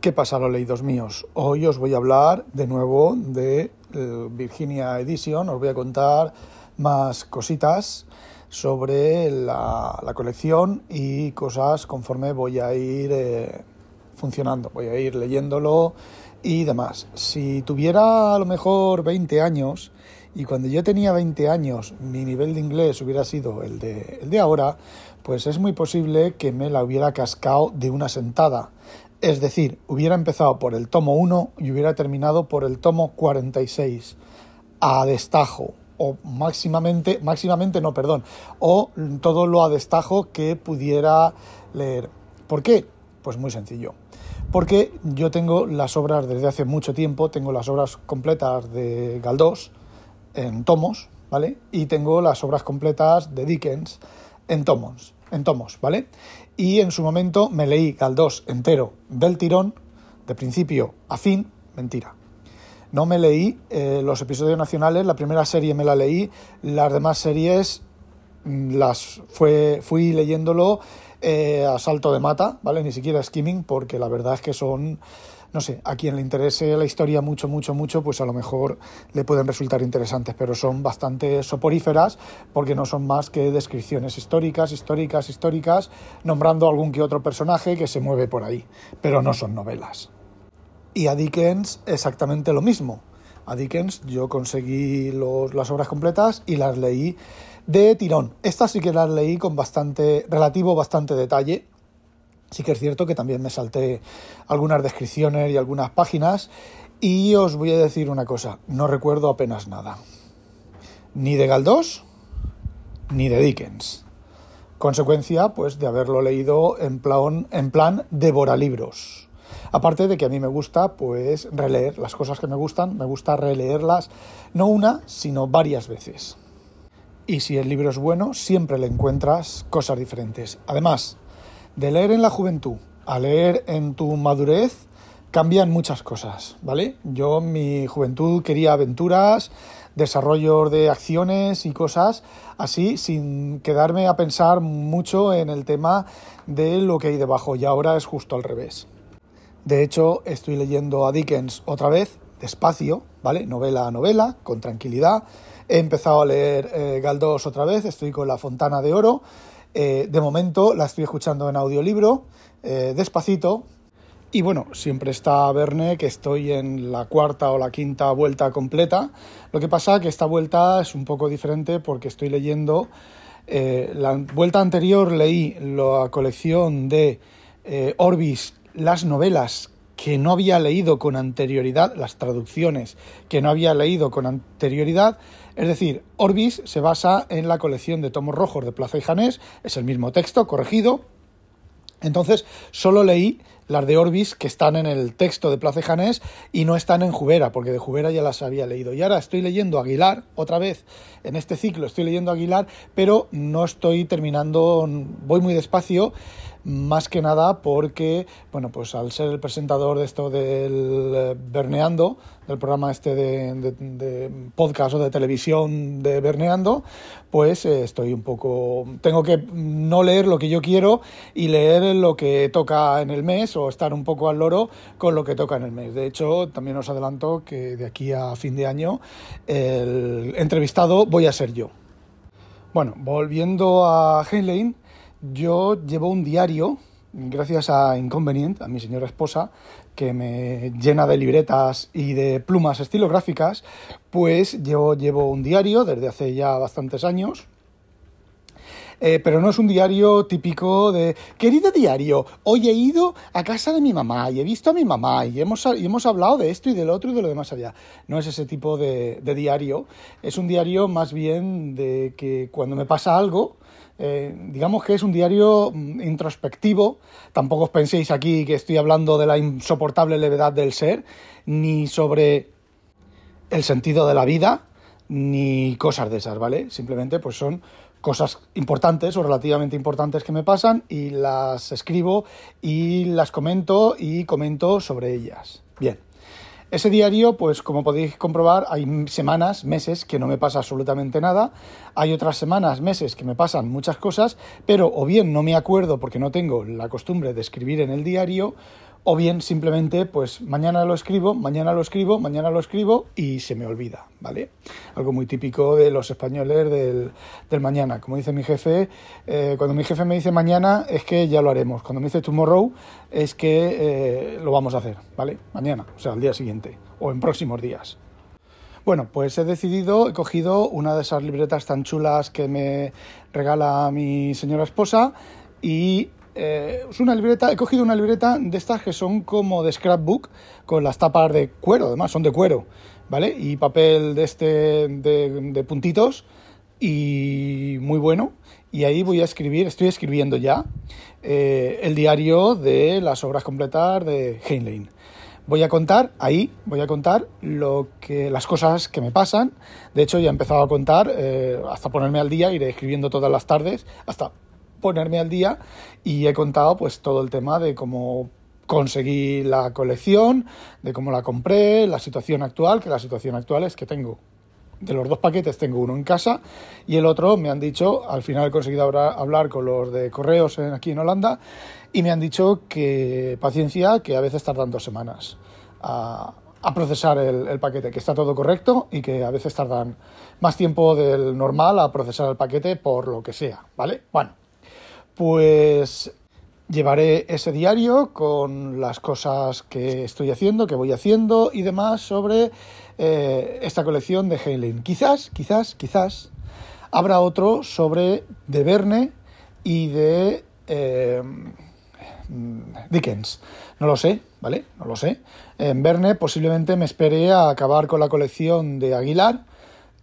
¿Qué pasa, los leídos míos? Hoy os voy a hablar de nuevo de eh, Virginia Edition, os voy a contar más cositas sobre la, colección y cosas conforme voy a ir eh, funcionando, voy a ir leyéndolo y demás. Si tuviera a lo mejor 20 años y cuando yo tenía 20 años mi nivel de inglés hubiera sido el de, el de ahora, pues es muy posible que me la hubiera cascado de una sentada. Es decir, hubiera empezado por el tomo 1 y hubiera terminado por el tomo 46 a destajo o máximamente, máximamente no, perdón, o todo lo a destajo que pudiera leer. ¿Por qué? Pues muy sencillo. Porque yo tengo las obras desde hace mucho tiempo, tengo las obras completas de Galdós en tomos, ¿vale? Y tengo las obras completas de Dickens en tomos, en tomos, ¿vale? Y en su momento me leí Galdós entero del tirón, de principio a fin, mentira. No me leí eh, los episodios nacionales, la primera serie me la leí, las demás series mm, las fue, fui leyéndolo eh, a salto de mata, ¿vale? Ni siquiera skimming, porque la verdad es que son no sé, a quien le interese la historia mucho, mucho, mucho, pues a lo mejor le pueden resultar interesantes, pero son bastante soporíferas porque no son más que descripciones históricas, históricas, históricas, nombrando algún que otro personaje que se mueve por ahí, pero no son novelas. Y a Dickens exactamente lo mismo. A Dickens yo conseguí las obras completas y las leí de tirón. Estas sí que las leí con bastante, relativo bastante detalle, Sí que es cierto que también me salté algunas descripciones y algunas páginas y os voy a decir una cosa, no recuerdo apenas nada. Ni de Galdós ni de Dickens. Consecuencia, pues, de haberlo leído en plan, en plan libros. Aparte de que a mí me gusta, pues, releer las cosas que me gustan, me gusta releerlas no una, sino varias veces. Y si el libro es bueno, siempre le encuentras cosas diferentes. Además, de leer en la juventud a leer en tu madurez cambian muchas cosas, ¿vale? Yo en mi juventud quería aventuras, desarrollo de acciones y cosas así, sin quedarme a pensar mucho en el tema de lo que hay debajo, y ahora es justo al revés. De hecho, estoy leyendo a Dickens otra vez, despacio, ¿vale? Novela a novela, con tranquilidad. He empezado a leer eh, Galdós otra vez, estoy con La Fontana de Oro eh, de momento la estoy escuchando en audiolibro, eh, despacito. Y bueno, siempre está Verne, que estoy en la cuarta o la quinta vuelta completa. Lo que pasa que esta vuelta es un poco diferente porque estoy leyendo. Eh, la vuelta anterior leí la colección de Orbis, las novelas que no había leído con anterioridad, las traducciones que no había leído con anterioridad. Es decir, Orbis se basa en la colección de tomos rojos de Plaza y Janés, es el mismo texto corregido. Entonces, solo leí las de Orbis que están en el texto de Plaza y Janés y no están en Jubera, porque de Jubera ya las había leído. Y ahora estoy leyendo Aguilar, otra vez en este ciclo estoy leyendo Aguilar, pero no estoy terminando, voy muy despacio más que nada porque, bueno, pues al ser el presentador de esto del eh, Berneando, del programa este de, podcast o de televisión de Berneando, pues eh, estoy un poco, tengo que no leer lo que yo quiero y leer lo que toca en el mes o estar un poco al loro con lo que toca en el mes. De hecho, también os adelanto que de aquí a fin de año el entrevistado voy a ser yo. Bueno, volviendo a Heinlein, yo llevo un diario, gracias a Inconvenient, a mi señora esposa, que me llena de libretas y de plumas estilográficas, pues yo llevo un diario desde hace ya bastantes años. Eh, pero no es un diario típico de, querido diario, hoy he ido a casa de mi mamá y he visto a mi mamá y hemos, y hemos hablado de esto y del otro y de lo demás allá. No es ese tipo de, de diario, es un diario más bien de que cuando me pasa algo, eh, digamos que es un diario mm, introspectivo. Tampoco os penséis aquí que estoy hablando de la insoportable levedad del ser, ni sobre el sentido de la vida, ni cosas de esas, ¿vale? Simplemente pues son cosas importantes o relativamente importantes que me pasan y las escribo y las comento y comento sobre ellas. Bien. Ese diario, pues como podéis comprobar, hay semanas, meses que no me pasa absolutamente nada, hay otras semanas, meses que me pasan muchas cosas, pero o bien no me acuerdo porque no tengo la costumbre de escribir en el diario, o bien simplemente pues mañana lo escribo, mañana lo escribo, mañana lo escribo y se me olvida, ¿vale? Algo muy típico de los españoles del, mañana. Como dice mi jefe, eh, cuando mi jefe me dice mañana es que ya lo haremos, cuando me dice tomorrow es que eh, lo vamos a hacer, ¿vale? Mañana, o sea, al día siguiente o en próximos días. Bueno, pues he decidido, he cogido una de esas libretas tan chulas que me regala mi señora esposa y eh, es una libreta, he cogido una libreta de estas que son como de scrapbook, con las tapas de cuero, además son de cuero, ¿vale? Y papel de este, de, puntitos, y muy bueno. Y ahí voy a escribir, estoy escribiendo ya, eh, el diario de las obras completas de Heinlein. Voy a contar ahí, voy a contar lo que las cosas que me pasan. De hecho, ya he empezado a contar eh, hasta ponerme al día, iré escribiendo todas las tardes hasta ponerme al día y he contado pues todo el tema de cómo conseguí la colección, de cómo la compré, la situación actual, que la situación actual es que tengo de los dos paquetes tengo uno en casa y el otro me han dicho, al final he conseguido hablar con los de correos aquí en Holanda y me han dicho que paciencia, que a veces tardan dos semanas a, procesar el, el, paquete, que está todo correcto y que a veces tardan más tiempo del normal a procesar el paquete por lo que sea, ¿vale? Bueno, pues llevaré ese diario con las cosas que estoy haciendo, que voy haciendo y demás sobre eh, esta colección de Heinlein. Quizás, quizás, quizás habrá otro sobre de Verne y de eh, Dickens. No lo sé, ¿vale? No lo sé. En Verne posiblemente me esperé a acabar con la colección de Aguilar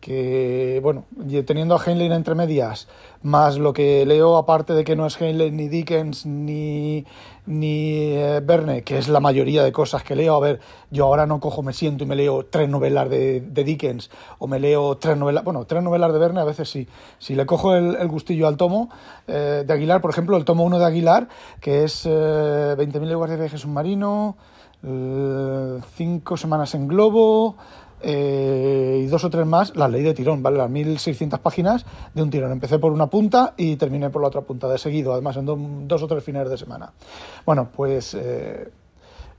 que, bueno, teniendo a Heinlein entre medias, más lo que leo aparte de que no es Heinlein ni Dickens ni, ni eh, Verne, que es la mayoría de cosas que leo. A ver, yo ahora no cojo, me siento y me leo tres novelas de, Dickens o me leo tres novelas, bueno, tres novelas de Verne a veces sí. Si le cojo el, gustillo al tomo eh, de Aguilar, por ejemplo, el tomo 1 de Aguilar, que es eh, 20.000 leguas de viaje submarino, eh, cinco semanas en globo, eh, y dos o tres más la ley de tirón, ¿vale? Las 1600 páginas de un tirón. Empecé por una punta y terminé por la otra punta de seguido, además en dos o tres fines de semana. Bueno, pues eh,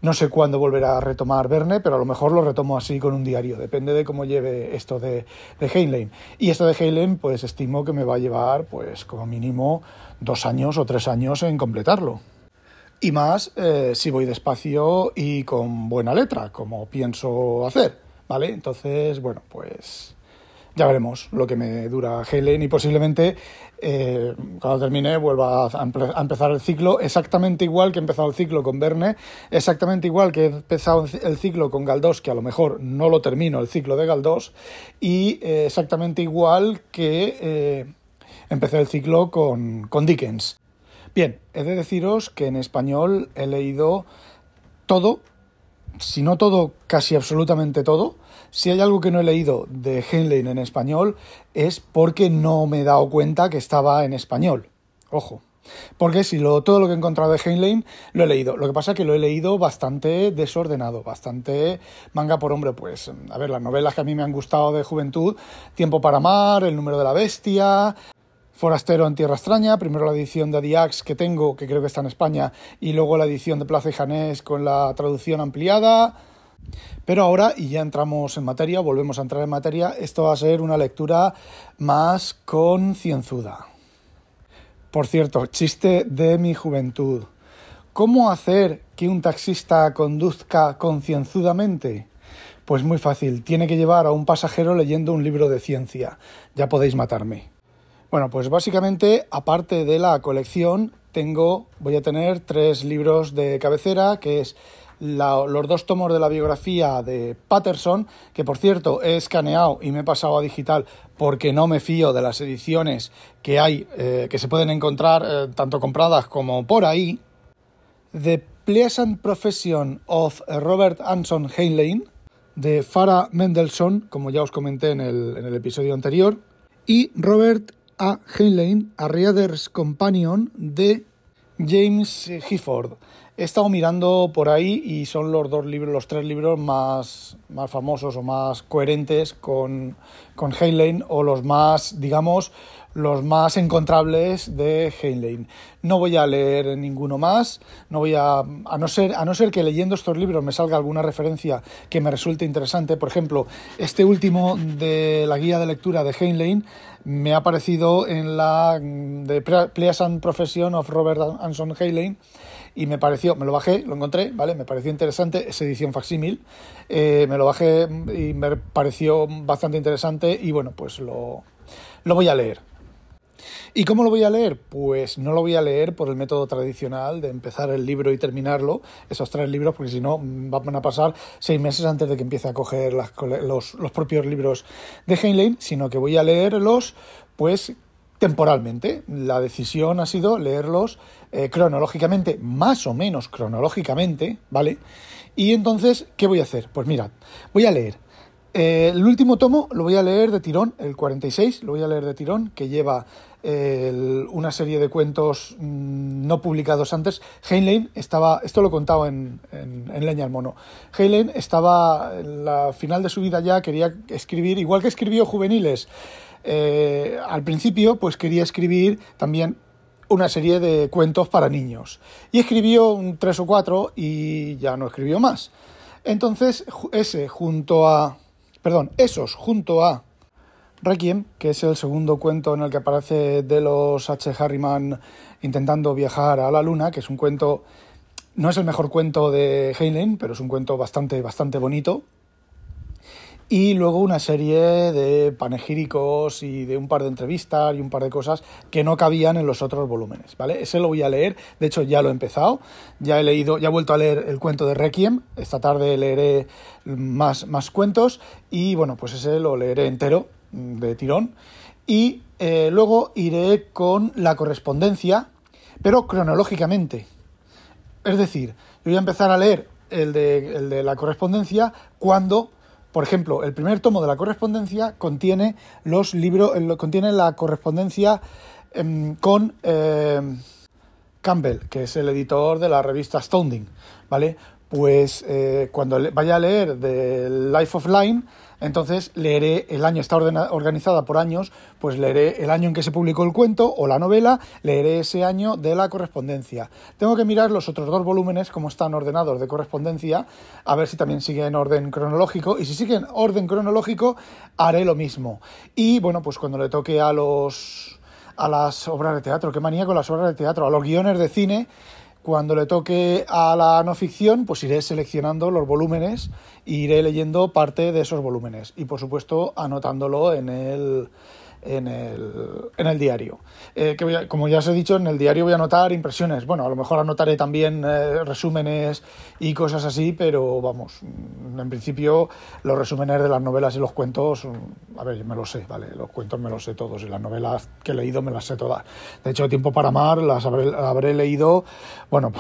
no sé cuándo volverá a retomar Verne, pero a lo mejor lo retomo así con un diario, depende de cómo lleve esto de, de Heinlein. Y esto de Heinlein, pues estimo que me va a llevar, pues como mínimo, dos años o tres años en completarlo. Y más eh, si voy despacio y con buena letra, como pienso hacer. ¿Vale? Entonces, bueno, pues ya veremos lo que me dura Helen y posiblemente eh, cuando termine vuelva a, empezar el ciclo exactamente igual que he empezado el ciclo con Verne, exactamente igual que he empezado el ciclo con Galdós, que a lo mejor no lo termino el ciclo de Galdós, y eh, exactamente igual que eh, empecé el ciclo con, con Dickens. Bien, he de deciros que en español he leído todo si no todo, casi absolutamente todo. Si hay algo que no he leído de Heinlein en español es porque no me he dado cuenta que estaba en español. Ojo. Porque si lo, todo lo que he encontrado de Heinlein lo he leído. Lo que pasa es que lo he leído bastante desordenado, bastante manga por hombre. Pues, a ver, las novelas que a mí me han gustado de juventud, Tiempo para amar, El número de la bestia, Forastero en Tierra Extraña, primero la edición de Diax que tengo, que creo que está en España, y luego la edición de Plaza y Janés con la traducción ampliada. Pero ahora, y ya entramos en materia, volvemos a entrar en materia, esto va a ser una lectura más concienzuda. Por cierto, chiste de mi juventud. ¿Cómo hacer que un taxista conduzca concienzudamente? Pues muy fácil, tiene que llevar a un pasajero leyendo un libro de ciencia. Ya podéis matarme. Bueno, pues básicamente, aparte de la colección, tengo, voy a tener tres libros de cabecera, que es los dos tomos de la biografía de Patterson, que por cierto he escaneado y me he pasado a digital porque no me fío de las ediciones que hay, eh, que se pueden encontrar eh, tanto compradas como por ahí. The Pleasant Profession of Robert Anson Heinlein, de Farah Mendelssohn, como ya os comenté en el, en el episodio anterior, y Robert a Heinlein, A Reader's Companion de James Gifford. He estado mirando por ahí y son los dos libros, los tres libros más, más famosos o más coherentes con, con Heinlein o los más, digamos, los más encontrables de Heinlein. No voy a leer ninguno más, no voy a, a no ser, a no ser que leyendo estos libros me salga alguna referencia que me resulte interesante. Por ejemplo, este último de la guía de lectura de Heinlein me ha aparecido en la de Pleasant Profession of Robert Anson Heinlein y me pareció, me lo bajé, lo encontré, ¿vale? Me pareció interesante, esa edición facsímil, eh, me lo bajé y me pareció bastante interesante y bueno, pues lo, lo voy a leer. ¿Y cómo lo voy a leer? Pues no lo voy a leer por el método tradicional de empezar el libro y terminarlo, esos tres libros, porque si no van a pasar seis meses antes de que empiece a coger los, los propios libros de Heinlein, sino que voy a leerlos pues temporalmente. La decisión ha sido leerlos eh, cronológicamente, más o menos cronológicamente, ¿vale? Y entonces, ¿qué voy a hacer? Pues mirad, voy a leer. Eh, el último tomo lo voy a leer de tirón, el 46, lo voy a leer de tirón, que lleva una serie de cuentos mm, no publicados antes. Heinlein estaba, esto lo en, en, en Leña al Mono, Heinlein estaba en la final de su vida ya, quería escribir, igual que escribió juveniles, eh, al principio pues quería escribir también una serie de cuentos para niños. Y escribió un tres o cuatro y ya no escribió más. Entonces, ese junto a. Perdón, esos junto a Requiem, que es el segundo cuento en el que aparece de los H. Harriman intentando viajar a la luna, que es un cuento. No es el mejor cuento de Heinlein, pero es un cuento bastante, bastante bonito, y luego una serie de panegíricos y de un par de entrevistas y un par de cosas que no cabían en los otros volúmenes, ¿vale? Ese lo voy a leer, de hecho ya lo he empezado, ya he leído, ya he vuelto a leer el cuento de Requiem, esta tarde leeré más, más cuentos y bueno, pues ese lo leeré entero de tirón y eh, luego iré con la correspondencia, pero cronológicamente. Es decir, yo voy a empezar a leer el de, el de la correspondencia cuando por ejemplo, el primer tomo de la correspondencia contiene los libros, contiene la correspondencia em, con em, Campbell, que es el editor de la revista Astounding, ¿vale? Pues eh, cuando vaya a leer The Life of Line, entonces leeré el año, está organizada por años, pues leeré el año en que se publicó el cuento o la novela, leeré ese año de la correspondencia. Tengo que mirar los otros dos volúmenes, cómo están ordenados de correspondencia, a ver si también siguen en orden cronológico. Y si siguen orden cronológico, haré lo mismo. Y bueno, pues cuando le toque a los a las obras de teatro, qué manía con las obras de teatro, a los guiones de cine, cuando le toque a la no ficción, pues iré seleccionando los volúmenes e iré leyendo parte de esos volúmenes y por supuesto anotándolo en el, en el, en el diario. Eh, que como ya os he dicho, en el diario voy a anotar impresiones. Bueno, a lo mejor anotaré también eh, resúmenes y cosas así, pero vamos, en principio los resúmenes de las novelas y los cuentos, a ver, me los sé, ¿vale? Los cuentos me los sé todos y las novelas que he leído me las sé todas. De hecho, Tiempo para Amar las habré, habré leído, bueno,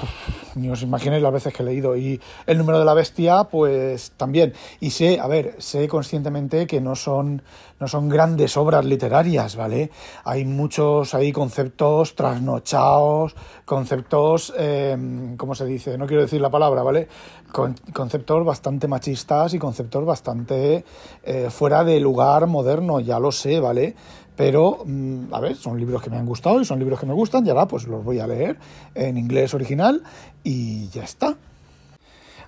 ni os imaginéis las veces que he leído. Y El número de la bestia, pues también. Y sé, a ver, sé conscientemente que no son, no son grandes obras literarias ¿vale? Hay muchos ahí conceptos trasnochados, conceptos, eh, ¿cómo se dice? No quiero decir la palabra, ¿vale? conceptos bastante machistas y conceptos bastante eh, fuera de lugar moderno, ya lo sé, ¿vale? Pero, mm, a ver, son libros que me han gustado y son libros que me gustan, y ahora pues los voy a leer en inglés original y ya está.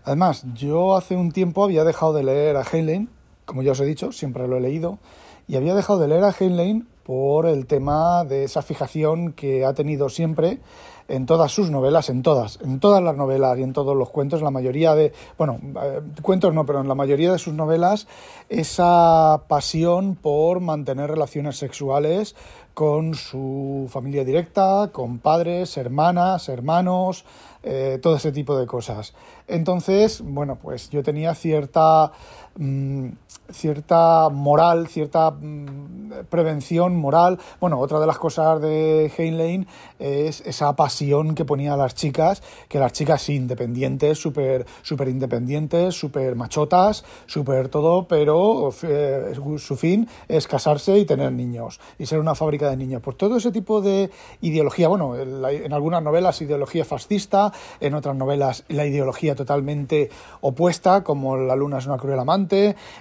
Además, yo hace un tiempo había dejado de leer a Heinlein, como ya os he dicho, siempre lo he leído, y había dejado de leer a Heinlein por el tema de esa fijación que ha tenido siempre en todas sus novelas, en todas, en todas las novelas y en todos los cuentos, la mayoría de, bueno, eh, cuentos no, pero en la mayoría de sus novelas, esa pasión por mantener relaciones sexuales con su familia directa, con padres, hermanas, hermanos, eh, todo ese tipo de cosas. Entonces, bueno, pues yo tenía cierta Mm, cierta moral, cierta mm, prevención moral. Bueno, otra de las cosas de Heinlein es esa pasión que ponía a las chicas, que las chicas independientes, súper super independientes, súper machotas, súper todo, pero eh, su fin es casarse y tener niños y ser una fábrica de niños. Por todo ese tipo de ideología, bueno, en algunas novelas ideología fascista, en otras novelas la ideología totalmente opuesta, como La luna es una cruel amante,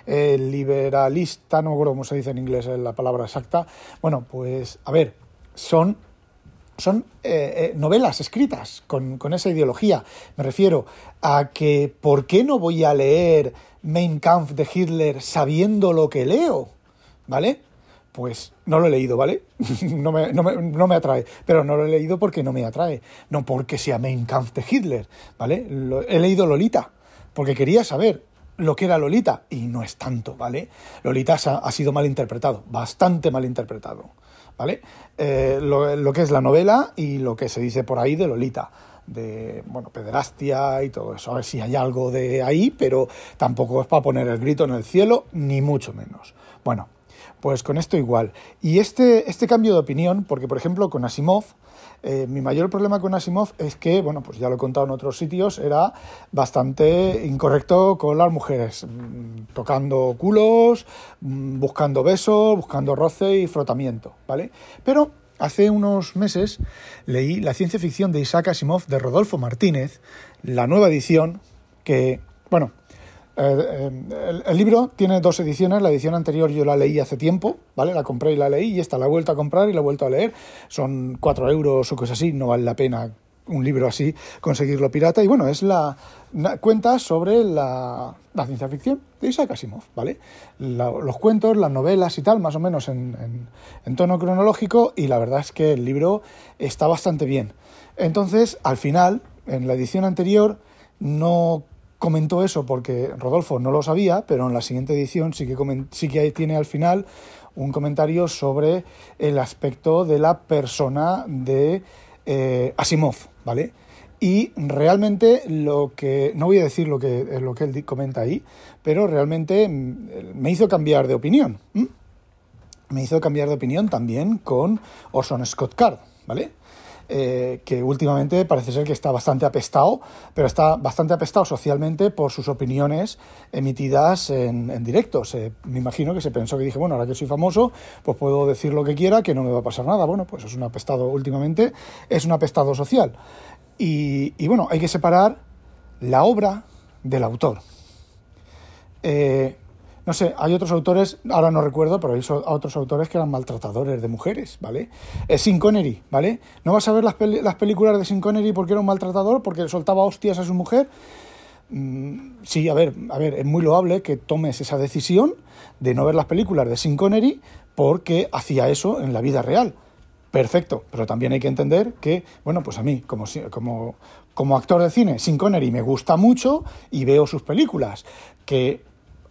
liberalista, no acuerdo cómo se dice en inglés la palabra exacta, Bueno, pues a ver, son son eh, eh, novelas escritas con, con, esa ideología. Me refiero a que ¿por qué no voy a leer Mein Kampf de Hitler sabiendo lo que leo? ¿Vale? Pues no lo he leído, ¿vale? no, me, no, me, no, me, atrae. Pero no lo he leído porque no me atrae. No porque sea Mein Kampf de Hitler, ¿vale? He leído Lolita, porque quería saber lo que era Lolita. Y no es tanto, ¿vale? Lolita ha, sido mal interpretado, bastante mal interpretado. ¿vale? Eh, lo, lo, que es la novela y lo que se dice por ahí de Lolita, de, bueno, pederastia y todo eso. A ver si hay algo de ahí, pero tampoco es para poner el grito en el cielo, ni mucho menos. Bueno, pues con esto igual. Y este, este cambio de opinión, porque por ejemplo con Asimov, eh, mi mayor problema con Asimov es que, bueno, pues ya lo he contado en otros sitios, era bastante incorrecto con las mujeres, mm, tocando culos, mm, buscando besos, buscando roce y frotamiento, ¿vale? Pero hace unos meses leí La ciencia ficción de Isaac Asimov de Rodolfo Martínez, la nueva edición, que, bueno, eh, eh, el, libro tiene dos ediciones, la edición anterior yo la leí hace tiempo, ¿vale? La compré y la leí y esta la he vuelto a comprar y la he vuelto a leer. Son cuatro euros o cosas así, no vale la pena un libro así conseguirlo pirata. Y bueno, es la, cuenta sobre la, ciencia ficción de Isaac Asimov, ¿vale? los cuentos, las novelas y tal, más o menos en, en tono cronológico y la verdad es que el libro está bastante bien. Entonces, al final, en la edición anterior, no comentó eso porque Rodolfo no lo sabía, pero en la siguiente edición sí que, sí que tiene al final un comentario sobre el aspecto de la persona de eh, Asimov, ¿vale? Y realmente lo que, no voy a decir lo que, lo que él comenta ahí, pero realmente mm, me hizo cambiar de opinión. Me hizo cambiar de opinión también con Orson Scott Card, ¿vale? Eh, que últimamente parece ser que está bastante apestado, pero está bastante apestado socialmente por sus opiniones emitidas en, en directo. me imagino que se pensó que dije, bueno, ahora que soy famoso, pues puedo decir lo que quiera, que no me va a pasar nada. Bueno, pues es un apestado últimamente, es un apestado social. Y, y bueno, hay que separar la obra del autor. Eh, no sé, hay otros autores, ahora no recuerdo, pero hay otros autores que eran maltratadores de mujeres, ¿vale? Es Sin Connery, ¿vale? ¿No vas a ver las, las películas de Sin Connery porque era un maltratador, porque soltaba hostias a su mujer? Mm, sí, a ver, a ver, es muy loable que tomes esa decisión de no ver las películas de Sin Connery porque hacía eso en la vida real. Perfecto, pero también hay que entender que, bueno, pues a mí, como, como, como actor de cine, Sin Connery me gusta mucho y veo sus películas. Que,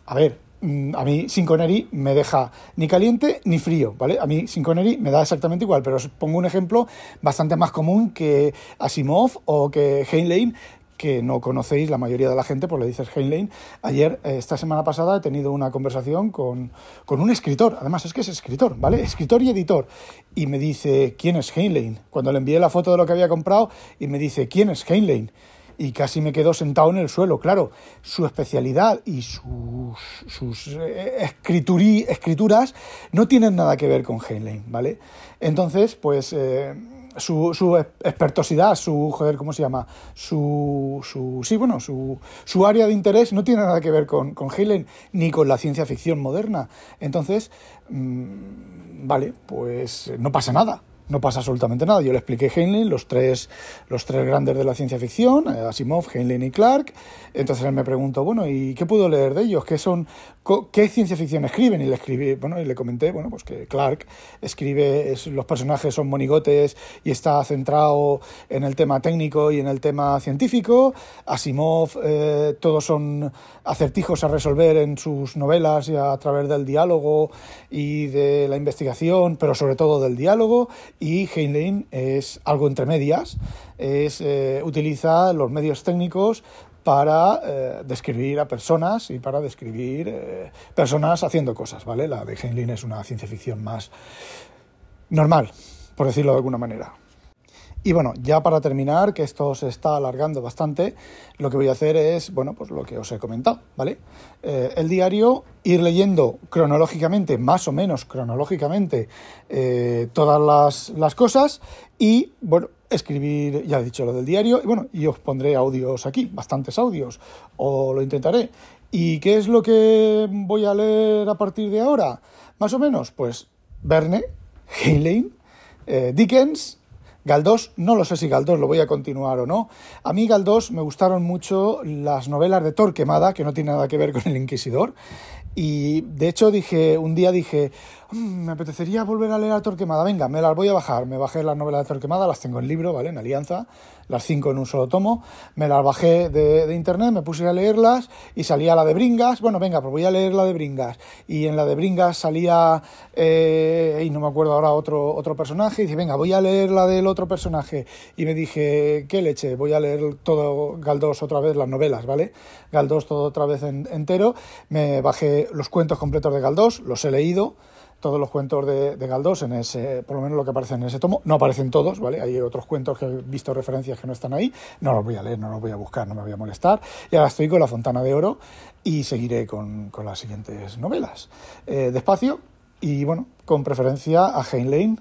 a ver, a mí Sin Connery me deja ni caliente ni frío, ¿vale? A mí Sin Connery me da exactamente igual, pero os pongo un ejemplo bastante más común que Asimov o que Heinlein, que no conocéis la mayoría de la gente, pues le dices Heinlein. Ayer, eh, esta semana pasada, he tenido una conversación con, con, un escritor, además es que es escritor, ¿vale? Escritor y editor. Y me dice, ¿quién es Heinlein? Cuando le envié la foto de lo que había comprado, y me dice, ¿quién es Heinlein? Y casi me quedo sentado en el suelo. Claro, su especialidad y sus, sus eh, escrituras no tienen nada que ver con Heinlein, ¿vale? Entonces, pues eh, su, su, expertosidad, su, joder, ¿cómo se llama? Su, su sí, bueno, su, su área de interés no tiene nada que ver con, con Heinlein ni con la ciencia ficción moderna. Entonces, mm, vale, pues no pasa nada no pasa absolutamente nada. Yo le expliqué Heinlein, los tres, los tres grandes de la ciencia ficción, eh, Asimov, Heinlein y Clark. Entonces él me preguntó, bueno, ¿y qué puedo leer de ellos? ¿Qué son, qué ciencia ficción escriben? Y le escribí, bueno, y le comenté, bueno, pues que Clark escribe, los personajes son monigotes y está centrado en el tema técnico y en el tema científico. Asimov, eh, todos son acertijos a resolver en sus novelas y a través del diálogo y de la investigación, pero sobre todo del diálogo y Heinlein es algo entre medias, es, eh, utiliza los medios técnicos para eh, describir a personas y para describir eh, personas haciendo cosas, ¿vale? La de Heinlein es una ciencia ficción más normal, por decirlo de alguna manera. Y bueno, ya para terminar, que esto se está alargando bastante, lo que voy a hacer es, bueno, pues lo que os he comentado, ¿vale? Eh, el diario, ir leyendo cronológicamente, más o menos cronológicamente, eh, todas las, las, cosas y, bueno, escribir, ya he dicho lo del diario, y bueno, y os pondré audios aquí, bastantes audios, o lo intentaré. ¿Y qué es lo que voy a leer a partir de ahora? Más o menos, pues Verne, Heinlein, eh, Dickens, Galdós, no lo sé si Galdós lo voy a continuar o no. A mí Galdós me gustaron mucho las novelas de Torquemada, que no tiene nada que ver con el Inquisidor. Y de hecho dije, un día dije, mm, me apetecería volver a leer a Torquemada, venga, me las voy a bajar. Me bajé las novelas de Torquemada, las tengo en libro, ¿vale? En Alianza, las cinco en un solo tomo. Me las bajé de, internet, me puse a leerlas y salía la de Bringas. Bueno, venga, pues voy a leer la de Bringas. Y en la de Bringas salía, eh, y no me acuerdo ahora, otro, otro personaje. Y dice, venga, voy a leer la del otro personaje. Y me dije, qué leche, voy a leer todo Galdós otra vez, las novelas, ¿vale? Galdós todo otra vez entero. Me bajé los cuentos completos de Galdós, los he leído todos los cuentos de, Galdós en ese, por lo menos lo que aparece en ese tomo. No aparecen todos, ¿vale? Hay otros cuentos que he visto referencias que no están ahí. No los voy a leer, no los voy a buscar, no me voy a molestar. Y ahora estoy con La Fontana de Oro y seguiré con, las siguientes novelas. Eh, despacio y, bueno, con preferencia a Heinlein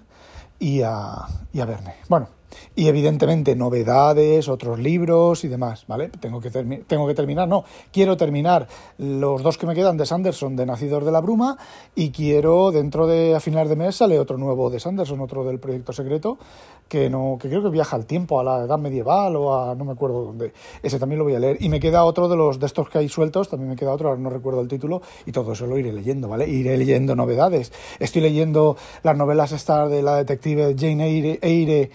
y a, y a Verne. Bueno, y evidentemente novedades, otros libros y demás, ¿vale? Tengo que, tengo que terminar, no, quiero terminar los dos que me quedan de Sanderson, de Nacidos de la Bruma, y quiero dentro de a finales de mes sale otro nuevo de Sanderson, otro del Proyecto Secreto, que no que creo que viaja al tiempo, a la edad medieval o a no me acuerdo dónde. Ese también lo voy a leer. Y me queda otro de los de estos que hay sueltos, también me queda otro, ahora no recuerdo el título, y todo eso lo iré leyendo, ¿vale? Iré leyendo novedades. Estoy leyendo las novelas estas de la detective Jane Eyre, Eyre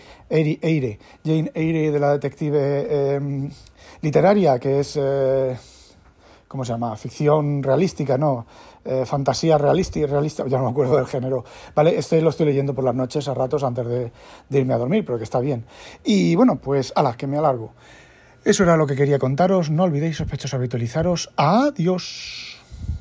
Jane Eyre de la detective em, literaria, que es, eh, ¿cómo se llama? Ficción realística, ¿no? Eh, fantasía realista, realista, ya no me acuerdo del género, ¿vale? Este lo estoy leyendo por las noches a ratos antes de, de irme a dormir, pero que está bien. Y bueno, pues, ala, que me alargo. Eso era lo que quería contaros. No olvidéis, sospechosos, habitualizaros. Adiós.